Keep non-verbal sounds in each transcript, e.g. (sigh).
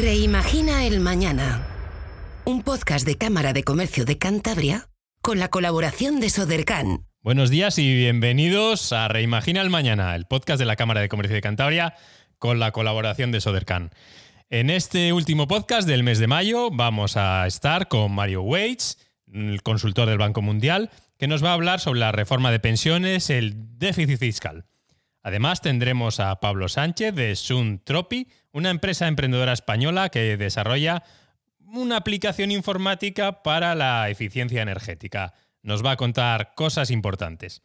Reimagina el Mañana. Un podcast de Cámara de Comercio de Cantabria con la colaboración de Sodercan. Buenos días y bienvenidos a Reimagina el Mañana, el podcast de la Cámara de Comercio de Cantabria con la colaboración de Sodercan. En este último podcast del mes de mayo vamos a estar con Mario Waits, el consultor del Banco Mundial, que nos va a hablar sobre la reforma de pensiones, el déficit fiscal. Además tendremos a Pablo Sánchez de Sun Tropi, una empresa emprendedora española que desarrolla una aplicación informática para la eficiencia energética. Nos va a contar cosas importantes.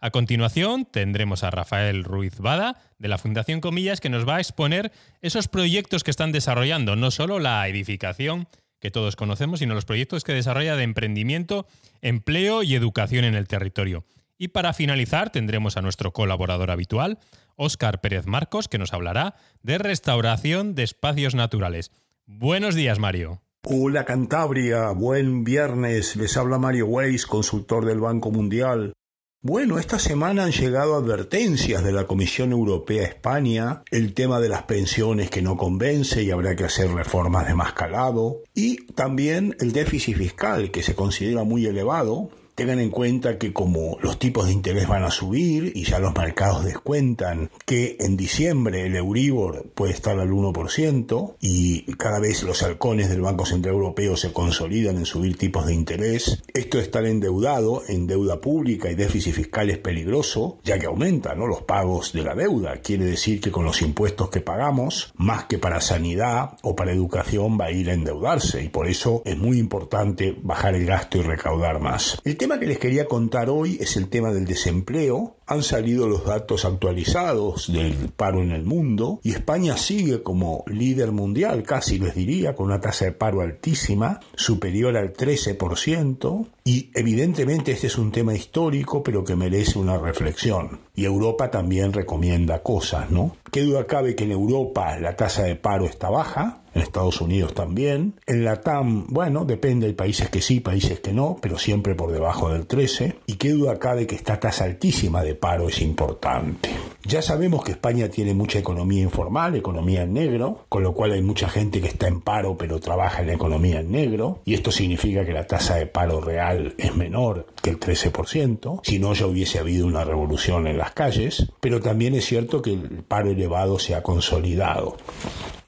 A continuación tendremos a Rafael Ruiz Bada de la Fundación Comillas que nos va a exponer esos proyectos que están desarrollando, no solo la edificación que todos conocemos, sino los proyectos que desarrolla de emprendimiento, empleo y educación en el territorio. Y para finalizar tendremos a nuestro colaborador habitual, Óscar Pérez Marcos, que nos hablará de restauración de espacios naturales. Buenos días, Mario. Hola Cantabria, buen viernes. Les habla Mario Weiss, consultor del Banco Mundial. Bueno, esta semana han llegado advertencias de la Comisión Europea España, el tema de las pensiones que no convence y habrá que hacer reformas de más calado, y también el déficit fiscal que se considera muy elevado, Tengan en cuenta que como los tipos de interés van a subir y ya los mercados descuentan que en diciembre el Euribor puede estar al 1% y cada vez los halcones del Banco Central Europeo se consolidan en subir tipos de interés, esto de estar endeudado en deuda pública y déficit fiscal es peligroso, ya que aumentan los pagos de la deuda. Quiere decir que con los impuestos que pagamos, más que para sanidad o para educación, va a ir a endeudarse y por eso es muy importante bajar el gasto y recaudar más. Tema que les quería contar hoy es el tema del desempleo. Han salido los datos actualizados del paro en el mundo y España sigue como líder mundial, casi les diría, con una tasa de paro altísima, superior al 13%. Y evidentemente este es un tema histórico, pero que merece una reflexión. Y Europa también recomienda cosas, ¿no? ¿Qué duda cabe que en Europa la tasa de paro está baja? En Estados Unidos también. En la TAM, bueno, depende, hay países que sí, países que no, pero siempre por debajo del 13. Y qué duda cabe que esta tasa altísima de paro es importante. Ya sabemos que España tiene mucha economía informal, economía en negro, con lo cual hay mucha gente que está en paro pero trabaja en la economía en negro, y esto significa que la tasa de paro real es menor que el 13%, si no ya hubiese habido una revolución en las calles, pero también es cierto que el paro elevado se ha consolidado.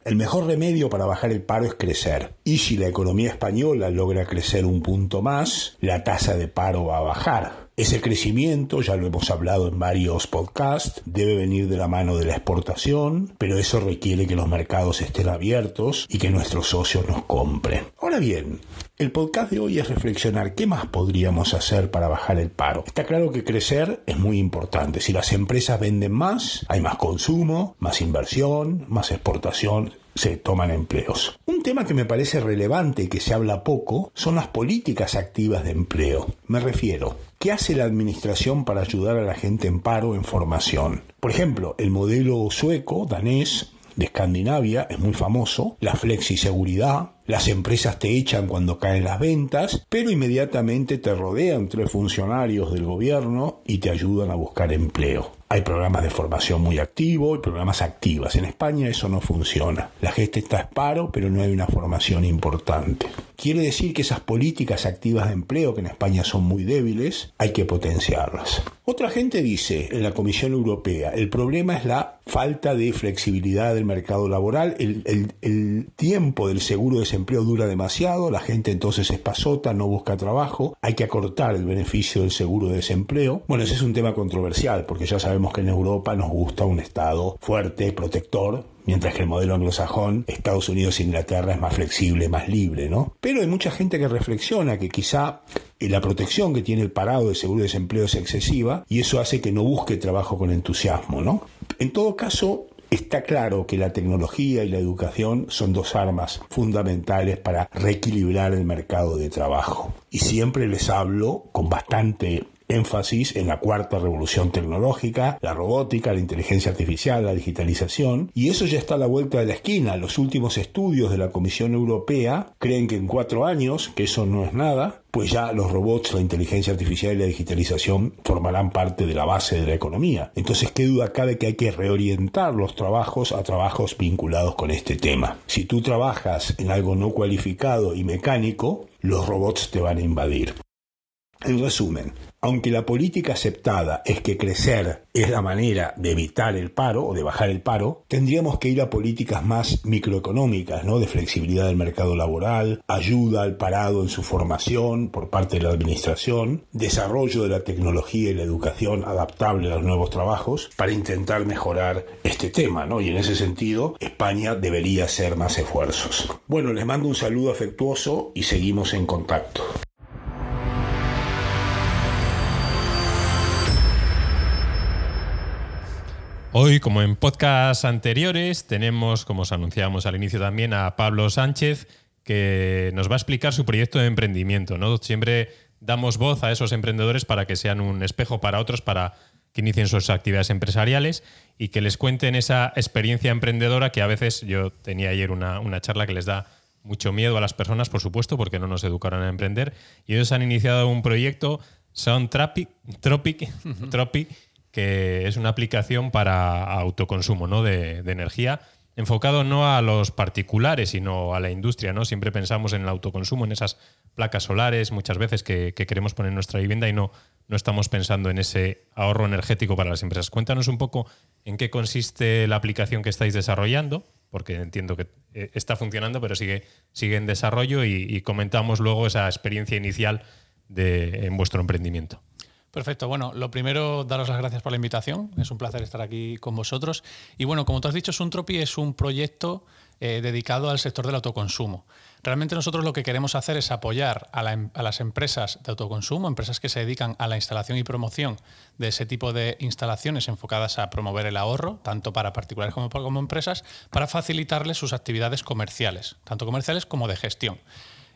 El mejor remedio para bajar el paro es crecer. Y si la economía española logra crecer un punto más, la tasa de paro va a bajar. Ese crecimiento, ya lo hemos hablado en varios podcasts, debe venir de la mano de la exportación, pero eso requiere que los mercados estén abiertos y que nuestros socios nos compren. Ahora bien, el podcast de hoy es reflexionar qué más podríamos hacer para bajar el paro. Está claro que crecer es muy importante. Si las empresas venden más, hay más consumo, más inversión, más exportación, se toman empleos. Un tema que me parece relevante y que se habla poco son las políticas activas de empleo. Me refiero, ¿qué hace la administración para ayudar a la gente en paro en formación? Por ejemplo, el modelo sueco, danés, de Escandinavia es muy famoso, la flexiseguridad, las empresas te echan cuando caen las ventas, pero inmediatamente te rodean tres funcionarios del gobierno y te ayudan a buscar empleo. Hay programas de formación muy activos y programas activas. En España eso no funciona. La gente está a paro, pero no hay una formación importante. Quiere decir que esas políticas activas de empleo, que en España son muy débiles, hay que potenciarlas. Otra gente dice en la Comisión Europea, el problema es la falta de flexibilidad del mercado laboral, el, el tiempo del seguro de desempleo dura demasiado, la gente entonces es pasota, no busca trabajo, hay que acortar el beneficio del seguro de desempleo. Bueno, ese es un tema controversial, porque ya sabemos que en Europa nos gusta un Estado fuerte, protector, mientras que el modelo anglosajón, Estados Unidos e Inglaterra es más flexible, más libre, ¿no? Pero hay mucha gente que reflexiona que quizá la protección que tiene el parado de seguro de desempleo es excesiva y eso hace que no busque trabajo con entusiasmo, ¿no? En todo caso, Está claro que la tecnología y la educación son dos armas fundamentales para reequilibrar el mercado de trabajo. Y siempre les hablo con bastante énfasis en la cuarta revolución tecnológica, la robótica, la inteligencia artificial, la digitalización, y eso ya está a la vuelta de la esquina. Los últimos estudios de la Comisión Europea creen que en cuatro años, que eso no es nada, pues ya los robots, la inteligencia artificial y la digitalización formarán parte de la base de la economía. Entonces, ¿qué duda cabe que hay que reorientar los trabajos a trabajos vinculados con este tema? Si tú trabajas en algo no cualificado y mecánico, los robots te van a invadir. En resumen, aunque la política aceptada es que crecer es la manera de evitar el paro o de bajar el paro, tendríamos que ir a políticas más microeconómicas, ¿no? De flexibilidad del mercado laboral, ayuda al parado en su formación por parte de la administración, desarrollo de la tecnología y la educación adaptable a los nuevos trabajos para intentar mejorar este tema, ¿no? Y en ese sentido, España debería hacer más esfuerzos. Bueno, les mando un saludo afectuoso y seguimos en contacto. Hoy, como en podcasts anteriores, tenemos, como os anunciábamos al inicio también, a Pablo Sánchez, que nos va a explicar su proyecto de emprendimiento. ¿no? Siempre damos voz a esos emprendedores para que sean un espejo para otros, para que inicien sus actividades empresariales y que les cuenten esa experiencia emprendedora que a veces yo tenía ayer una, charla que les da mucho miedo a las personas, por supuesto, porque no nos educaron a emprender. Y ellos han iniciado un proyecto, Sound Tropic, (laughs) Tropic que es una aplicación para autoconsumo ¿no? de, energía, enfocado no a los particulares, sino a la industria. ¿no? Siempre pensamos en el autoconsumo, en esas placas solares, muchas veces que, queremos poner en nuestra vivienda y no, no estamos pensando en ese ahorro energético para las empresas. Cuéntanos un poco en qué consiste la aplicación que estáis desarrollando, porque entiendo que eh, está funcionando, pero sigue, sigue en desarrollo y, comentamos luego esa experiencia inicial de, en vuestro emprendimiento. Perfecto. Bueno, lo primero, daros las gracias por la invitación. Es un placer estar aquí con vosotros. Y bueno, como tú has dicho, Suntropi es un proyecto eh, dedicado al sector del autoconsumo. Realmente nosotros lo que queremos hacer es apoyar em, a, las empresas de autoconsumo, empresas que se dedican a la instalación y promoción de ese tipo de instalaciones enfocadas a promover el ahorro, tanto para particulares como como empresas, para facilitarles sus actividades comerciales, tanto comerciales como de gestión.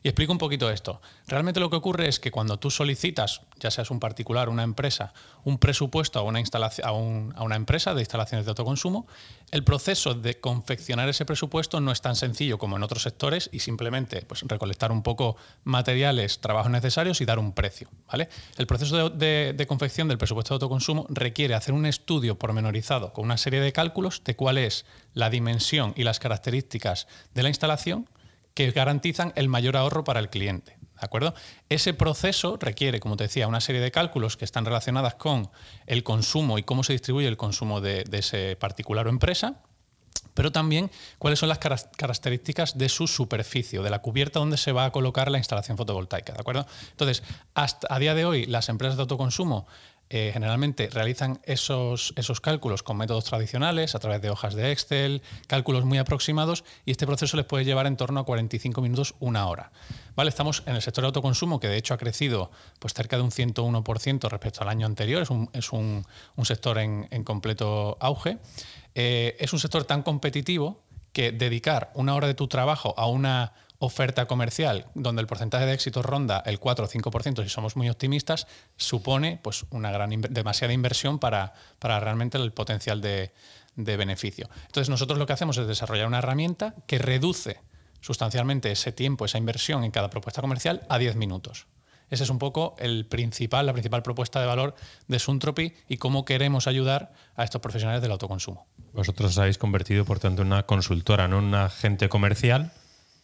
Y explico un poquito esto. Realmente lo que ocurre es que cuando tú solicitas, ya seas un particular, una empresa, un presupuesto a una, instalación, a, una empresa de instalaciones de autoconsumo, el proceso de confeccionar ese presupuesto no es tan sencillo como en otros sectores y simplemente pues, recolectar un poco materiales, trabajos necesarios y dar un precio. ¿vale? El proceso de, de confección del presupuesto de autoconsumo requiere hacer un estudio pormenorizado con una serie de cálculos de cuál es la dimensión y las características de la instalación que garantizan el mayor ahorro para el cliente. ¿De acuerdo? Ese proceso requiere, como te decía, una serie de cálculos que están relacionadas con el consumo y cómo se distribuye el consumo de, ese particular o empresa, pero también cuáles son las características de su superficie, de la cubierta donde se va a colocar la instalación fotovoltaica. ¿De acuerdo? Entonces, hasta a día de hoy, las empresas de autoconsumo eh, generalmente realizan esos, esos cálculos con métodos tradicionales, a través de hojas de Excel, cálculos muy aproximados, y este proceso les puede llevar en torno a 45 minutos, una hora. ¿Vale? Estamos en el sector de autoconsumo, que de hecho ha crecido pues, cerca de un 101% respecto al año anterior, es un, es un, un sector en, en, completo auge. Eh, es un sector tan competitivo que dedicar una hora de tu trabajo a una oferta comercial donde el porcentaje de éxito ronda el 4 o 5%, si somos muy optimistas, supone pues, una gran demasiada inversión para, para realmente el potencial de, de beneficio. Entonces nosotros lo que hacemos es desarrollar una herramienta que reduce sustancialmente ese tiempo, esa inversión en cada propuesta comercial a 10 minutos. Ese es un poco el principal, la principal propuesta de valor de Suntropy y cómo queremos ayudar a estos profesionales del autoconsumo. Vosotros os habéis convertido, por tanto, en una consultora, no en un agente comercial,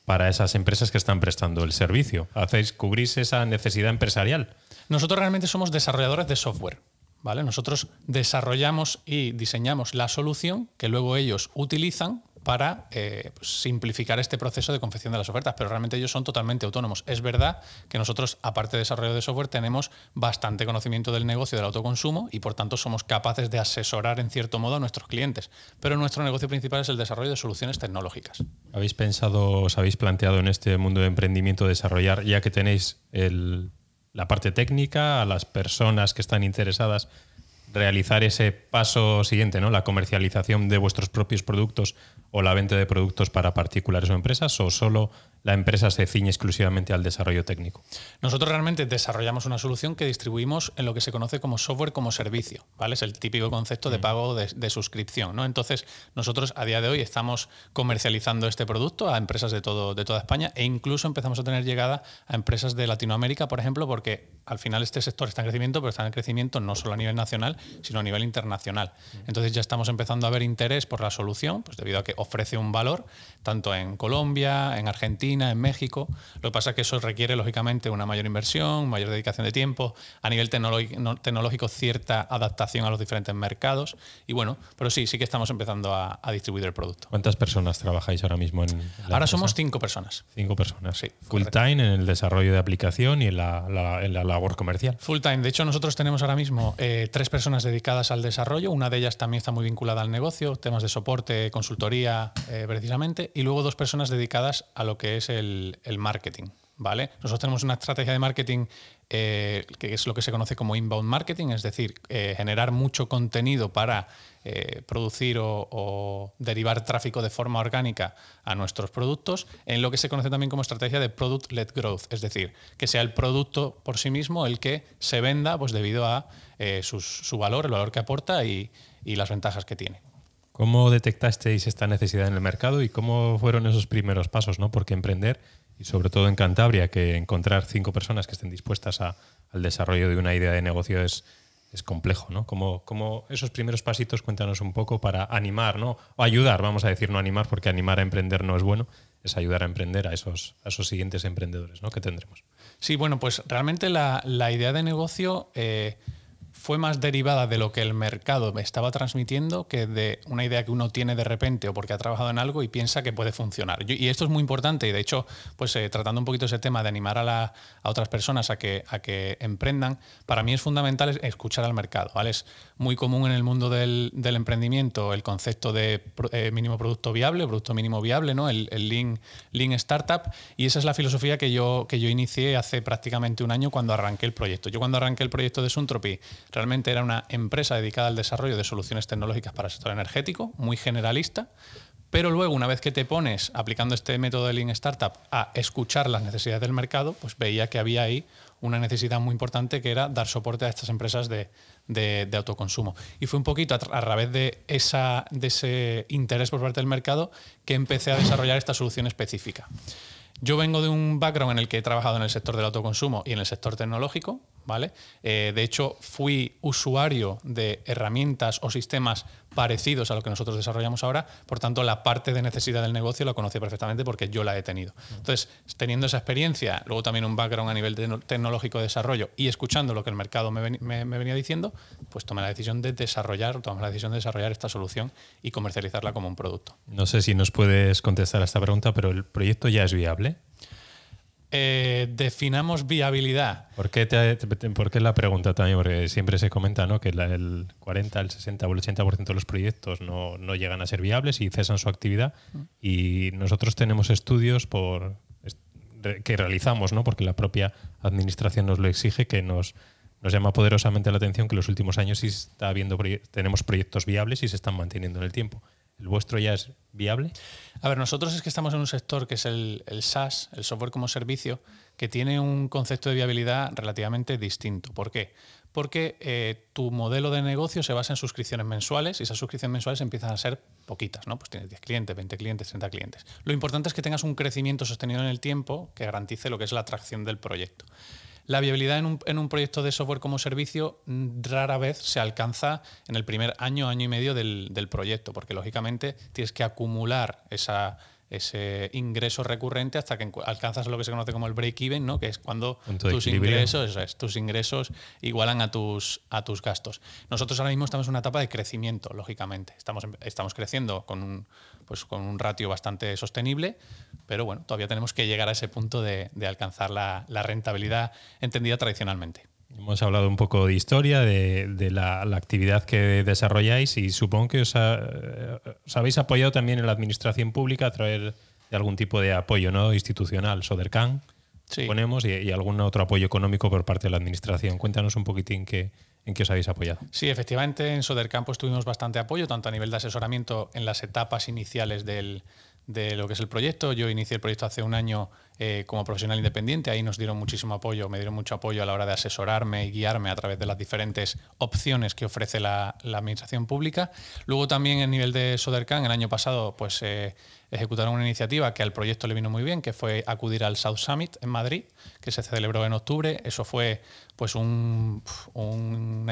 para esas empresas que están prestando el servicio. ¿Hacéis cubrir esa necesidad empresarial? Nosotros realmente somos desarrolladores de software. ¿vale? Nosotros desarrollamos y diseñamos la solución que luego ellos utilizan para eh, pues, simplificar este proceso de confección de las ofertas, pero realmente ellos son totalmente autónomos. Es verdad que nosotros, aparte de desarrollo de software, tenemos bastante conocimiento del negocio del autoconsumo y por tanto somos capaces de asesorar en cierto modo a nuestros clientes, pero nuestro negocio principal es el desarrollo de soluciones tecnológicas. ¿Habéis pensado, os habéis planteado en este mundo de emprendimiento desarrollar, ya que tenéis la parte técnica, a las personas que están interesadas, realizar ese paso siguiente, ¿no? La comercialización de vuestros propios productos o la venta de productos para particulares o empresas, o solo la empresa se ciñe exclusivamente al desarrollo técnico? Nosotros realmente desarrollamos una solución que distribuimos en lo que se conoce como software como servicio, ¿vale? Es el típico concepto de mm. pago de, suscripción, ¿no? Entonces, nosotros a día de hoy estamos comercializando este producto a empresas de, todo, de toda España e incluso empezamos a tener llegada a empresas de Latinoamérica, por ejemplo, porque al final este sector está en crecimiento, pero está en crecimiento no solo a nivel nacional, sino a nivel internacional. Mm. Entonces ya estamos empezando a ver interés por la solución, pues debido a que ofrece un valor, tanto en Colombia, en Argentina, en México. Lo que pasa es que eso requiere, lógicamente, una mayor inversión, mayor dedicación de tiempo, a nivel tecnológico, cierta adaptación a los diferentes mercados. Y bueno, pero sí, sí que estamos empezando a, distribuir el producto. ¿Cuántas personas trabajáis ahora mismo en la Ahora somos cinco personas. Cinco personas. Sí. Full time en el desarrollo de aplicación y en la, labor comercial. Full time. De hecho, nosotros tenemos ahora mismo eh, tres personas dedicadas al desarrollo. Una de ellas también está muy vinculada al negocio, temas de soporte, consultoría, eh, precisamente. Y luego dos personas dedicadas a lo que es el, marketing. ¿Vale? Nosotros tenemos una estrategia de marketing eh, que es lo que se conoce como inbound marketing, es decir, eh, generar mucho contenido para eh, producir o, derivar tráfico de forma orgánica a nuestros productos, en lo que se conoce también como estrategia de product-led growth, es decir, que sea el producto por sí mismo el que se venda pues, debido a su valor, el valor que aporta y, y las ventajas que tiene. ¿Cómo detectasteis esta necesidad en el mercado y cómo fueron esos primeros pasos? ¿no? Porque emprender, y sobre todo en Cantabria, que encontrar cinco personas que estén dispuestas al desarrollo de una idea de negocio es, es complejo. ¿no? Como, esos primeros pasitos, cuéntanos un poco para animar, ¿no? o ayudar, vamos a decir no animar, porque animar a emprender no es bueno, es ayudar a emprender a esos, a esos siguientes emprendedores ¿no? que tendremos. Sí, bueno, pues realmente la, idea de negocio... Eh, fue más derivada de lo que el mercado me estaba transmitiendo que de una idea que uno tiene de repente o porque ha trabajado en algo y piensa que puede funcionar. y esto es muy importante y de hecho, pues eh, tratando un poquito ese tema de animar a, a, otras personas a que, a que emprendan, para mí es fundamental escuchar al mercado. Es muy común en el mundo del, del emprendimiento el concepto de eh, mínimo producto viable, producto mínimo viable, ¿no? el, el lean, lean, Startup y esa es la filosofía que yo, que yo inicié hace prácticamente un año cuando arranqué el proyecto. Yo cuando arranqué el proyecto de Suntropy Realmente era una empresa dedicada al desarrollo de soluciones tecnológicas para el sector energético, muy generalista, pero luego, una vez que te pones aplicando este método de Lean Startup a escuchar las necesidades del mercado, pues veía que había ahí una necesidad muy importante que era dar soporte a estas empresas de, autoconsumo. Y fue un poquito a, través de, ese interés por parte del mercado que empecé a desarrollar esta solución específica. Yo vengo de un background en el que he trabajado en el sector del autoconsumo y en el sector tecnológico, ¿vale? Eh, de hecho, fui usuario de herramientas o sistemas parecidos a lo que nosotros desarrollamos ahora, por tanto, la parte de necesidad del negocio la conocí perfectamente porque yo la he tenido. Entonces, teniendo esa experiencia, luego también un background a nivel tecnológico de desarrollo y escuchando lo que el mercado me, venía diciendo, pues tomé la decisión de desarrollar, tomé la decisión de desarrollar esta solución y comercializarla como un producto. No sé si nos puedes contestar a esta pregunta, pero ¿el proyecto ya es viable? Eh, definamos viabilidad. ¿Por qué, te, la pregunta también? Porque siempre se comenta ¿no? que el 40, el 60 o el 80% de los proyectos no, llegan a ser viables y cesan su actividad. Y nosotros tenemos estudios por, que realizamos, ¿no? porque la propia administración nos lo exige, que nos, nos llama poderosamente la atención que en los últimos años sí está habiendo, tenemos proyectos viables y se están manteniendo en el tiempo. ¿El vuestro ya es viable? A ver, nosotros es que estamos en un sector que es el, SaaS, el software como servicio, que tiene un concepto de viabilidad relativamente distinto. ¿Por qué? Porque eh, tu modelo de negocio se basa en suscripciones mensuales y esas suscripciones mensuales empiezan a ser poquitas, ¿no? Pues tienes 10 clientes, 20 clientes, 30 clientes. Lo importante es que tengas un crecimiento sostenido en el tiempo que garantice lo que es la atracción del proyecto. La viabilidad en un, proyecto de software como servicio mm, rara vez se alcanza en el primer año, año y medio del, del proyecto, porque lógicamente tienes que acumular esa ese ingreso recurrente hasta que alcanzas lo que se conoce como el break-even, ¿no? que es cuando tus ingresos, tus ingresos igualan a tus, a tus gastos. Nosotros ahora mismo estamos en una etapa de crecimiento, lógicamente. Estamos, estamos creciendo con un, pues, con un ratio bastante sostenible, pero bueno, todavía tenemos que llegar a ese punto de, alcanzar la rentabilidad entendida tradicionalmente. Hemos hablado un poco de historia, de, la, actividad que desarrolláis y supongo que os, habéis apoyado también en la administración pública a través de algún tipo de apoyo ¿no? institucional, Sodercan, ponemos, y, algún otro apoyo económico por parte de la administración. Cuéntanos un poquitín qué, en qué os habéis apoyado. Sí, efectivamente, en Sodercampo tuvimos bastante apoyo, tanto a nivel de asesoramiento en las etapas iniciales del, de lo que es el proyecto. Yo inicié el proyecto hace un año eh, como profesional independiente, ahí nos dieron muchísimo apoyo, me dieron mucho apoyo a la hora de asesorarme y guiarme a través de las diferentes opciones que ofrece la, administración pública. Luego también en nivel de Sodercan, el año pasado, pues eh, ejecutaron una iniciativa que al proyecto le vino muy bien, que fue acudir al South Summit en Madrid, que se celebró en octubre. Eso fue pues una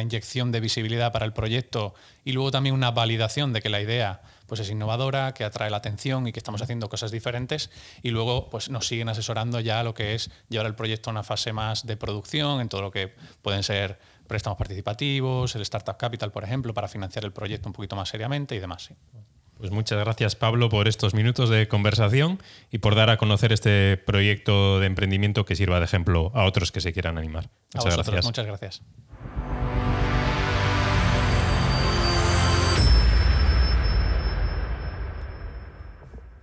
inyección de visibilidad para el proyecto y luego también una validación de que la idea pues es innovadora, que atrae la atención y que estamos haciendo cosas diferentes y luego pues nos siguen asesorando ya lo que es llevar el proyecto a una fase más de producción en todo lo que pueden ser préstamos participativos, el Startup Capital, por ejemplo, para financiar el proyecto un poquito más seriamente y demás. Pues muchas gracias Pablo por estos minutos de conversación y por dar a conocer este proyecto de emprendimiento que sirva de ejemplo a otros que se quieran animar. Muchas gracias. Muchas gracias.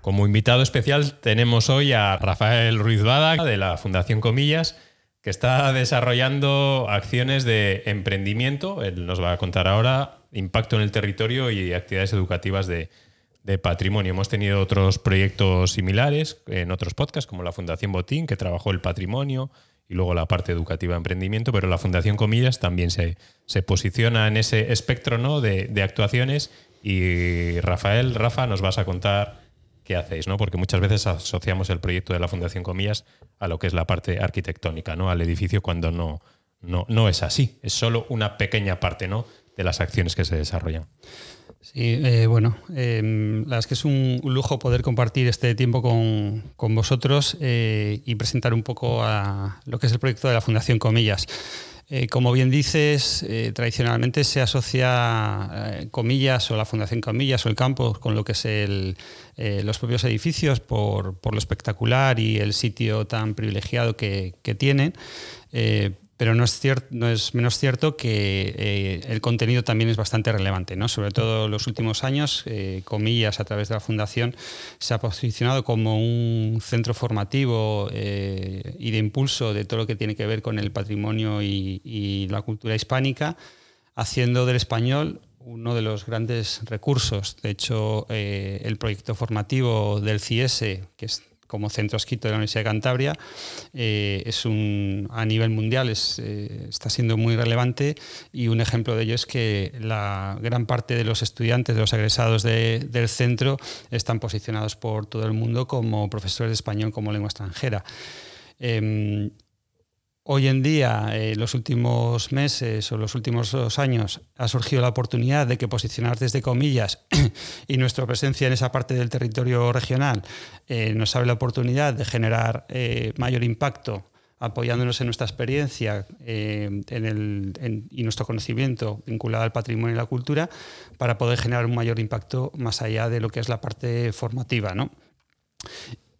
Como invitado especial tenemos hoy a Rafael Ruiz Bada de la Fundación Comillas, que está desarrollando acciones de emprendimiento. Él nos va a contar ahora impacto en el territorio y actividades educativas de, patrimonio. Hemos tenido otros proyectos similares en otros podcasts, como la Fundación Botín, que trabajó el patrimonio y luego la parte educativa de emprendimiento, pero la Fundación Comillas también se, se posiciona en ese espectro ¿no? de, de actuaciones. Y Rafael, Rafa, nos vas a contar qué hacéis, ¿no? Porque muchas veces asociamos el proyecto de la Fundación Comillas a lo que es la parte arquitectónica, ¿no? Al edificio cuando no, no, no es así. Es solo una pequeña parte, ¿no? De las acciones que se desarrollan. Sí, eh, bueno, em, la verdad es que es un, lujo poder compartir este tiempo con, con vosotros eh, y presentar un poco a lo que es el proyecto de la Fundación Comillas. Eh, como bien dices, eh, tradicionalmente se asocia eh, comillas o la Fundación Comillas o el campo con lo que es los propios edificios por, lo espectacular y el sitio tan privilegiado que, que tienen pero no es, cierto, no es menos cierto que eh, el contenido también es bastante relevante. ¿no? Sobre todo en los últimos años, eh, Comillas, a través de la Fundación, se ha posicionado como un centro formativo eh, y de impulso de todo lo que tiene que ver con el patrimonio y, la cultura hispánica, haciendo del español uno de los grandes recursos. De hecho, el proyecto formativo del CIS, que es como centro esquito de la Universidad de Cantabria, eh, es un, a nivel mundial es, eh, está siendo muy relevante y un ejemplo de ello es que la gran parte de los estudiantes, de los egresados del centro, están posicionados por todo el mundo como profesores de español como lengua extranjera. Em, Hoy en día, en eh, los últimos meses o los últimos dos años, ha surgido la oportunidad de que posicionar desde comillas (coughs) y nuestra presencia en esa parte del territorio regional eh, nos abre la oportunidad de generar eh, mayor impacto apoyándonos en nuestra experiencia y nuestro conocimiento vinculado al patrimonio y la cultura para poder generar un mayor impacto más allá de lo que es la parte formativa. ¿no?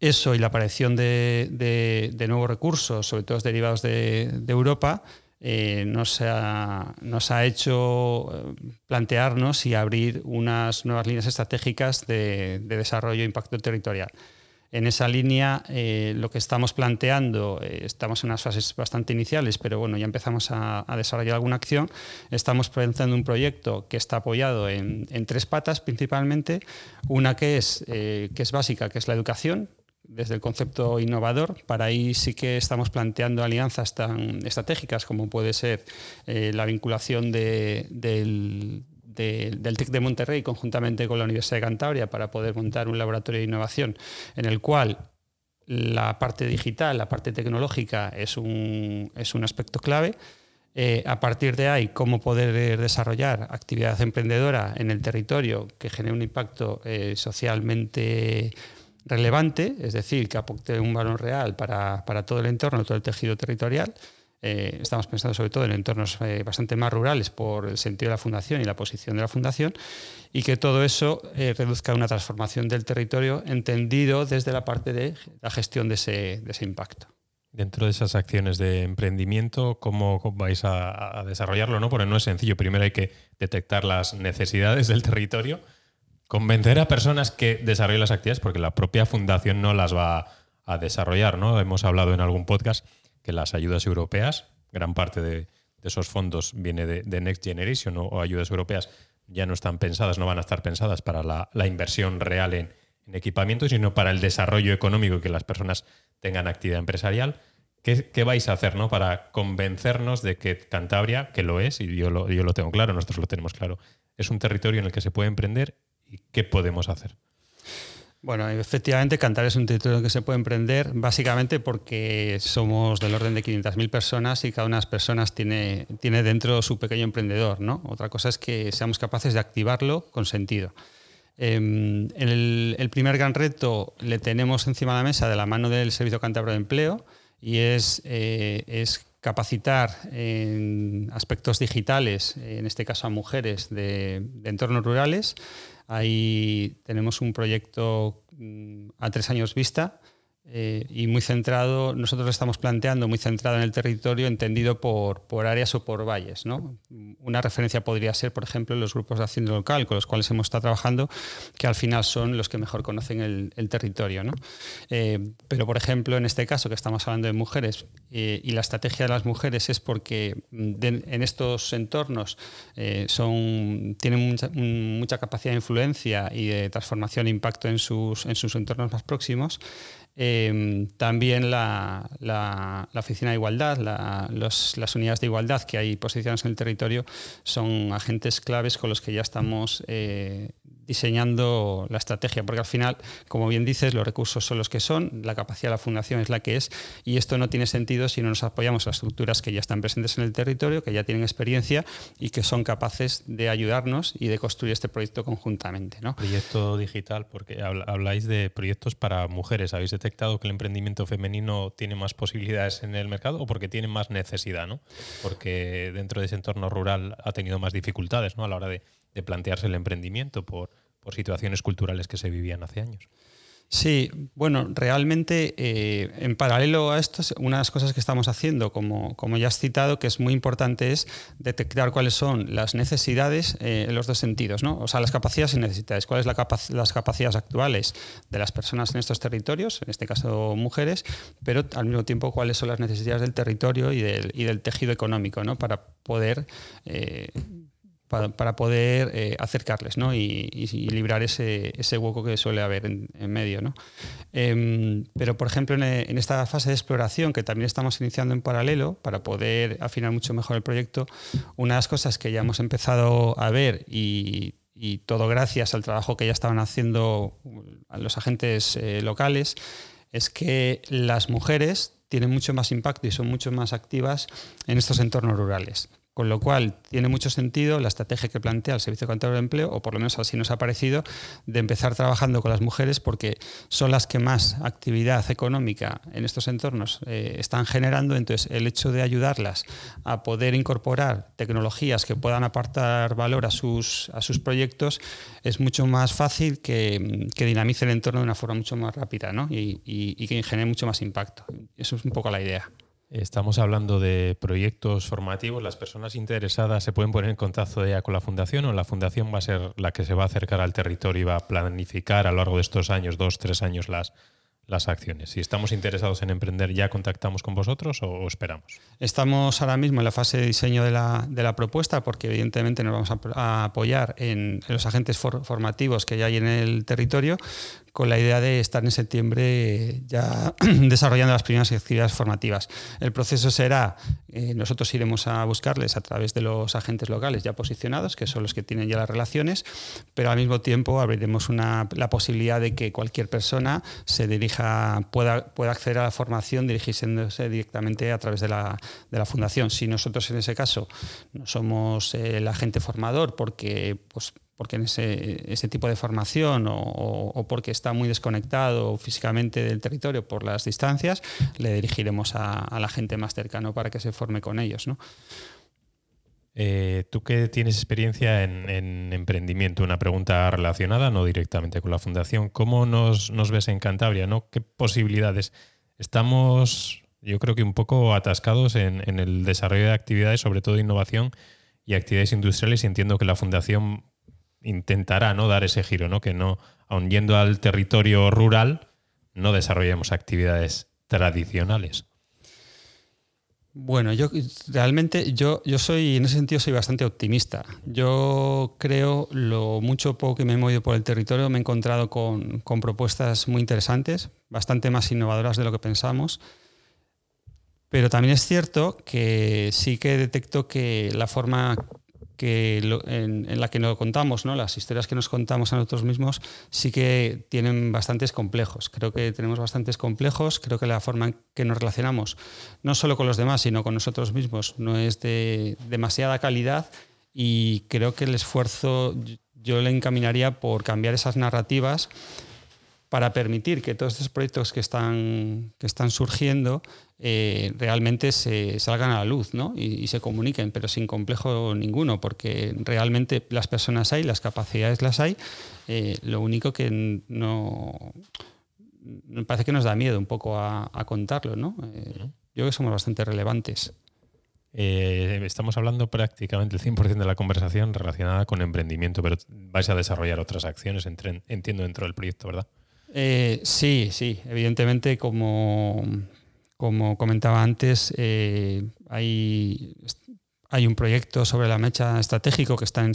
Eso y la aparición de, nuevos recursos, sobre todo derivados de, Europa, eh, nos, ha, hecho eh, plantearnos y abrir unas nuevas líneas estratégicas de, desarrollo e impacto territorial. En esa línea, eh, lo que estamos planteando, estamos en unas fases bastante iniciales, pero bueno, ya empezamos a, desarrollar alguna acción. Estamos planteando un proyecto que está apoyado en, tres patas principalmente. Una que es, que es básica, que es la educación, desde el concepto innovador. Para ahí sí que estamos planteando alianzas tan estratégicas como puede ser eh, la vinculación del, TEC de Monterrey conjuntamente con la Universidad de Cantabria para poder montar un laboratorio de innovación en el cual la parte digital, la parte tecnológica es un, es un aspecto clave. Eh, a partir de ahí, cómo poder desarrollar actividad emprendedora en el territorio que genere un impacto eh, socialmente relevante, es decir, que aporte un valor real para, todo el entorno, todo el tejido territorial. Eh, estamos pensando sobre todo en entornos eh, bastante más rurales por el sentido de la fundación y la posición de la fundación, y que todo eso eh, reduzca una transformación del territorio entendido desde la parte de la gestión de ese, impacto. Dentro de esas acciones de emprendimiento, ¿cómo vais a, a desarrollarlo? ¿no? Porque no es sencillo. Primero hay que detectar las necesidades del territorio convencer a personas que desarrollen las actividades, porque la propia fundación no las va a desarrollar, ¿no? Hemos hablado en algún podcast que las ayudas europeas, gran parte de, esos fondos viene de, Next Generation o, ayudas europeas, ya no están pensadas, no van a estar pensadas para la, inversión real en, equipamiento, sino para el desarrollo económico y que las personas tengan actividad empresarial. ¿Qué, vais a hacer ¿no? para convencernos de que Cantabria, que lo es, y yo lo, yo lo tengo claro, nosotros lo tenemos claro, es un territorio en el que se puede emprender y qué podemos hacer? Bueno, efectivamente, Cantabria es un territorio que se puede emprender, básicamente porque somos del orden de 500.000 personas y cada una de las personas tiene, tiene dentro su pequeño emprendedor. ¿no? Otra cosa es que seamos capaces de activarlo con sentido. Em, el, primer gran reto le tenemos encima de la mesa de la mano del Servicio Cantabro de Empleo y es, eh, es capacitar en aspectos digitales, en este caso a mujeres de, entornos rurales, Ahí tenemos un proyecto mm, a tres años vista eh, y muy centrado, nosotros lo estamos planteando muy centrado en el territorio, entendido por, por áreas o por valles. ¿no? Una referencia podría ser, por ejemplo, los grupos de acción local con los cuales hemos estado trabajando, que al final son los que mejor conocen el, territorio. ¿no? Eh, pero, por ejemplo, en este caso que estamos hablando de mujeres eh, y la estrategia de las mujeres es porque mm, en estos entornos son, tienen mucha, mucha, capacidad de influencia y de transformación e impacto en sus, en sus entornos más próximos, Em, también la, Oficina de Igualdad, las unidades de igualdad que hay posicionadas en el territorio son agentes claves con los que ya estamos eh, diseñando la estrategia, porque al final, como bien dices, los recursos son los que son, la capacidad de la fundación es la que es, y esto no tiene sentido si no nos apoyamos a estructuras que ya están presentes en el territorio, que ya tienen experiencia y que son capaces de ayudarnos y de construir este proyecto conjuntamente. ¿no? Proyecto digital, porque habláis de proyectos para mujeres. ¿Habéis detectado que el emprendimiento femenino tiene más posibilidades en el mercado o porque tiene más necesidad? ¿no? Porque dentro de ese entorno rural ha tenido más dificultades ¿no? a la hora de plantearse el emprendimiento por situaciones culturales que se vivían hace años. Sí, bueno, realmente eh, en paralelo a esto, una de las cosas que estamos haciendo, como, como, ya has citado, que es muy importante, es detectar cuáles son las necesidades eh, en los dos sentidos, ¿no? O sea, las capacidades y necesidades, cuáles son las capacidades actuales de las personas en estos territorios, en este caso mujeres, pero al mismo tiempo cuáles son las necesidades del territorio y del, y del tejido económico, ¿no? Para poder eh, para, poder eh, acercarles ¿no? y, librar ese, ese, hueco que suele haber en, medio. ¿no? Em, pero, por ejemplo, en, esta fase de exploración que también estamos iniciando en paralelo para poder afinar mucho mejor el proyecto, una de las cosas que ya hemos empezado a ver y, todo gracias al trabajo que ya estaban haciendo los agentes eh, locales, es que las mujeres tienen mucho más impacto y son mucho más activas en estos entornos rurales. Con lo cual, tiene mucho sentido la estrategia que plantea el Servicio Cantabrio de Empleo, o por lo menos así nos ha parecido, de empezar trabajando con las mujeres porque son las que más actividad económica en estos entornos eh, están generando. Entonces, el hecho de ayudarlas a poder incorporar tecnologías que puedan apartar valor a sus, a sus proyectos es mucho más fácil que, dinamice el entorno de una forma mucho más rápida y, y que genere mucho más impacto. Eso es un poco la idea. Estamos hablando de proyectos formativos. Las personas interesadas se pueden poner en contacto ya con la fundación o la fundación va a ser la que se va a acercar al territorio y va a planificar a lo largo de estos años, dos, tres años, las, las acciones. Si estamos interesados en emprender, ¿ya contactamos con vosotros o, esperamos? Estamos ahora mismo en la fase de diseño de la, de la propuesta porque evidentemente nos vamos a, apoyar en, los agentes formativos que ya hay en el territorio con la idea de estar en septiembre ya (clears throat) desarrollando las primeras actividades formativas. El proceso será, eh, nosotros iremos a buscarles a través de los agentes locales ya posicionados, que son los que tienen ya las relaciones, pero al mismo tiempo abriremos una, la posibilidad de que cualquier persona se dirija, pueda, pueda acceder a la formación dirigiéndose directamente a través de la, de la fundación. Si nosotros en ese caso no somos el agente formador porque pues, porque en ese, ese tipo de formación o, porque está muy desconectado físicamente del territorio por las distancias, le dirigiremos a, la gente más cercana para que se forme con ellos. ¿no? Eh, tú que tienes experiencia en, emprendimiento, una pregunta relacionada, no directamente con la fundación, ¿cómo nos, nos ves en Cantabria? ¿Qué posibilidades? Estamos, yo creo que un poco atascados en el desarrollo de actividades, sobre todo innovación y actividades industriales, y entiendo que la fundación intentará ¿no? dar ese giro, ¿no? que no, aun yendo al territorio rural, no desarrollemos actividades tradicionales. Bueno, yo realmente yo, yo soy, en ese sentido, soy bastante optimista. Yo creo, lo mucho poco que me he movido por el territorio, me he encontrado con, con propuestas muy interesantes, bastante más innovadoras de lo que pensamos. Pero también es cierto que sí que detecto que la forma que en, la que nos contamos, ¿no? las historias que nos contamos a nosotros mismos, sí que tienen bastantes complejos. Creo que tenemos bastantes complejos, creo que la forma en que nos relacionamos, no solo con los demás, sino con nosotros mismos, no es de demasiada calidad y creo que el esfuerzo yo le encaminaría por cambiar esas narrativas para permitir que todos estos proyectos que están, que están surgiendo eh, realmente se salgan a la luz ¿no? y, se comuniquen, pero sin complejo ninguno, porque realmente las personas hay, las capacidades las hay, eh, lo único que no... Me parece que nos da miedo un poco a, contarlo, ¿no? Eh, yo creo que somos bastante relevantes. estamos hablando prácticamente el 100% de la conversación relacionada con emprendimiento, pero vais a desarrollar otras acciones, entiendo, dentro del proyecto, ¿verdad? Eh, sí, sí, evidentemente como, como comentaba antes, eh, hay, hay un proyecto sobre la mecha estratégico que está en,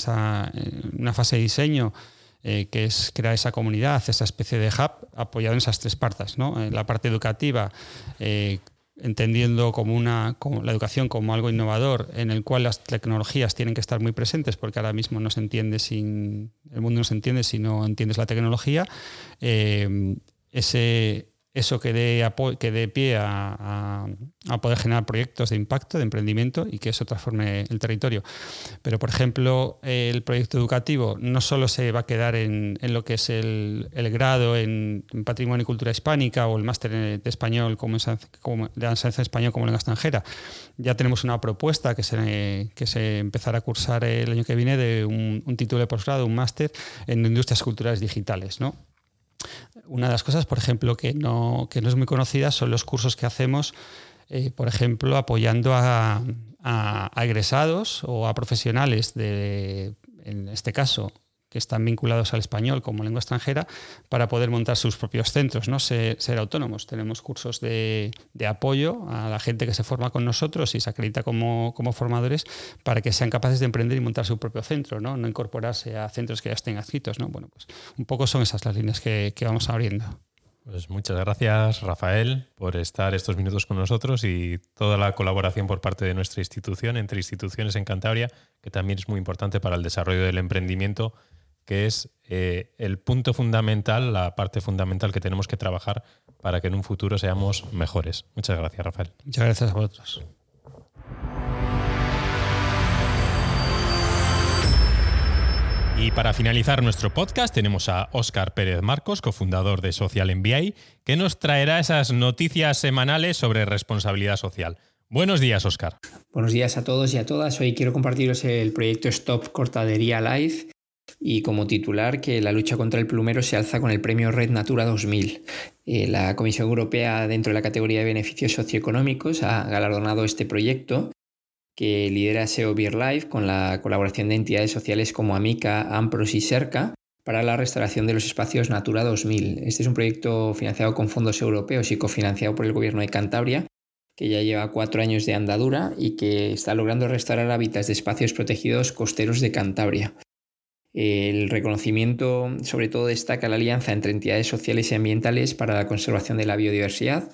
una fase de diseño eh, que es crear esa comunidad, esa especie de hub apoyado en esas tres partes. ¿no? la parte educativa, entendiendo como una, como la educación como algo innovador en el cual las tecnologías tienen que estar muy presentes porque ahora mismo no se entiende sin el mundo no se entiende si no entiendes la tecnología eh, ese eso que dé, pie a, poder generar proyectos de impacto, de emprendimiento y que eso transforme el territorio. Pero, por ejemplo, el proyecto educativo no solo se va a quedar en, lo que es el, grado en, Patrimonio y Cultura Hispánica o el máster de español como, como de enseñanza español como lengua extranjera. Ya tenemos una propuesta que se, que se empezará a cursar el año que viene de un, un título de posgrado, un máster en industrias culturales digitales, ¿no? Una de las cosas, por ejemplo, que no, que no es muy conocida son los cursos que hacemos, eh, por ejemplo, apoyando a, a, egresados o a profesionales de, en este caso, que están vinculados al español como lengua extranjera para poder montar sus propios centros, ¿no? ser, autónomos. Tenemos cursos de, apoyo a la gente que se forma con nosotros y se acredita como, formadores para que sean capaces de emprender y montar su propio centro, no, incorporarse a centros que ya estén adscritos. ¿no? Bueno, pues un poco son esas las líneas que, que vamos abriendo. Pues muchas gracias, Rafael, por estar estos minutos con nosotros y toda la colaboración por parte de nuestra institución, entre instituciones en Cantabria, que también es muy importante para el desarrollo del emprendimiento que es eh, el punto fundamental, la parte fundamental que tenemos que trabajar para que en un futuro seamos mejores. Muchas gracias, Rafael. Muchas gracias a vosotros. Y para finalizar nuestro podcast tenemos a Óscar Pérez Marcos, cofundador de Social MBA, que nos traerá esas noticias semanales sobre responsabilidad social. Buenos días, Óscar. Buenos días a todos y a todas. Hoy quiero compartiros el proyecto Stop Cortadería Live, y como titular que la lucha contra el plumero se alza con el premio Red Natura 2000. Eh, la Comisión Europea, dentro de la categoría de beneficios socioeconómicos, ha galardonado este proyecto que lidera SEO Beer Life con la colaboración de entidades sociales como Amica, Ampros y Serca para la restauración de los espacios Natura 2000. Este es un proyecto financiado con fondos europeos y cofinanciado por el Gobierno de Cantabria que ya lleva cuatro años de andadura y que está logrando restaurar hábitats de espacios protegidos costeros de Cantabria. El reconocimiento sobre todo destaca la alianza entre entidades sociales y ambientales para la conservación de la biodiversidad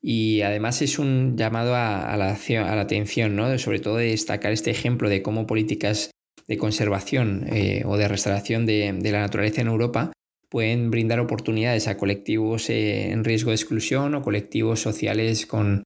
y además es un llamado a, la, atención, ¿no? sobre todo de destacar este ejemplo de cómo políticas de conservación eh, o de restauración de, la naturaleza en Europa pueden brindar oportunidades a colectivos eh, en riesgo de exclusión o colectivos sociales con,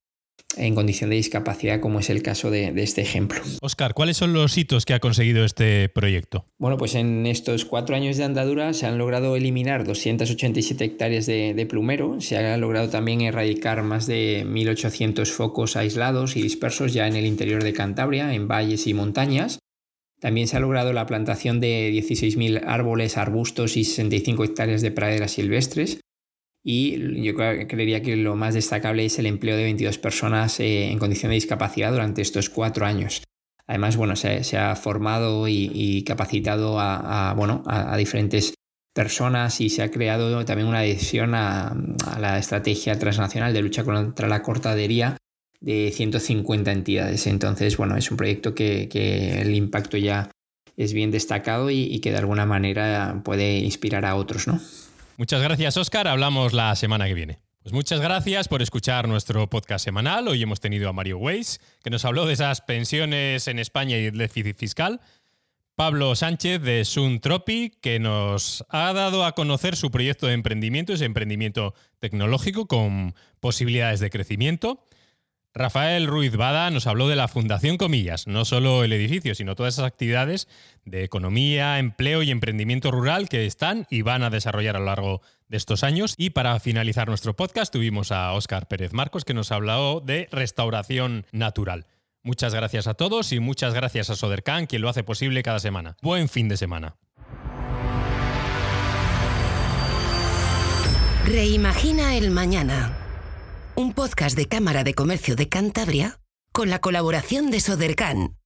en condición de discapacidad, como es el caso de, este ejemplo. Oscar, ¿cuáles son los hitos que ha conseguido este proyecto? Bueno, pues en estos cuatro años de andadura se han logrado eliminar 287 hectáreas de, plumero, se ha logrado también erradicar más de 1.800 focos aislados y dispersos ya en el interior de Cantabria, en valles y montañas. También se ha logrado la plantación de 16.000 árboles, arbustos y 65 hectáreas de praderas silvestres y yo creería que lo más destacable es el empleo de 22 personas eh, en condición de discapacidad durante estos cuatro años. Además, bueno, se, ha formado y, capacitado a, bueno, a, diferentes personas y se ha creado también una adhesión a, la estrategia transnacional de lucha contra la cortadería de 150 entidades. Entonces, bueno, es un proyecto que, el impacto ya es bien destacado y, y, que de alguna manera puede inspirar a otros, ¿no? Muchas gracias, Oscar. Hablamos la semana que viene. Pues muchas gracias por escuchar nuestro podcast semanal. Hoy hemos tenido a Mario Weiss, que nos habló de esas pensiones en España y el déficit fiscal. Pablo Sánchez de Suntropi, que nos ha dado a conocer su proyecto de emprendimiento, ese emprendimiento tecnológico con posibilidades de crecimiento. Rafael Ruiz Bada nos habló de la Fundación Comillas, no solo el edificio, sino todas esas actividades de economía, empleo y emprendimiento rural que están y van a desarrollar a lo largo de estos años. Y para finalizar nuestro podcast tuvimos a Óscar Pérez Marcos que nos habló de restauración natural. Muchas gracias a todos y muchas gracias a Sodercan, quien lo hace posible cada semana. Buen fin de semana. Reimagina el mañana un podcast de Cámara de Comercio de Cantabria con la colaboración de Sodercan.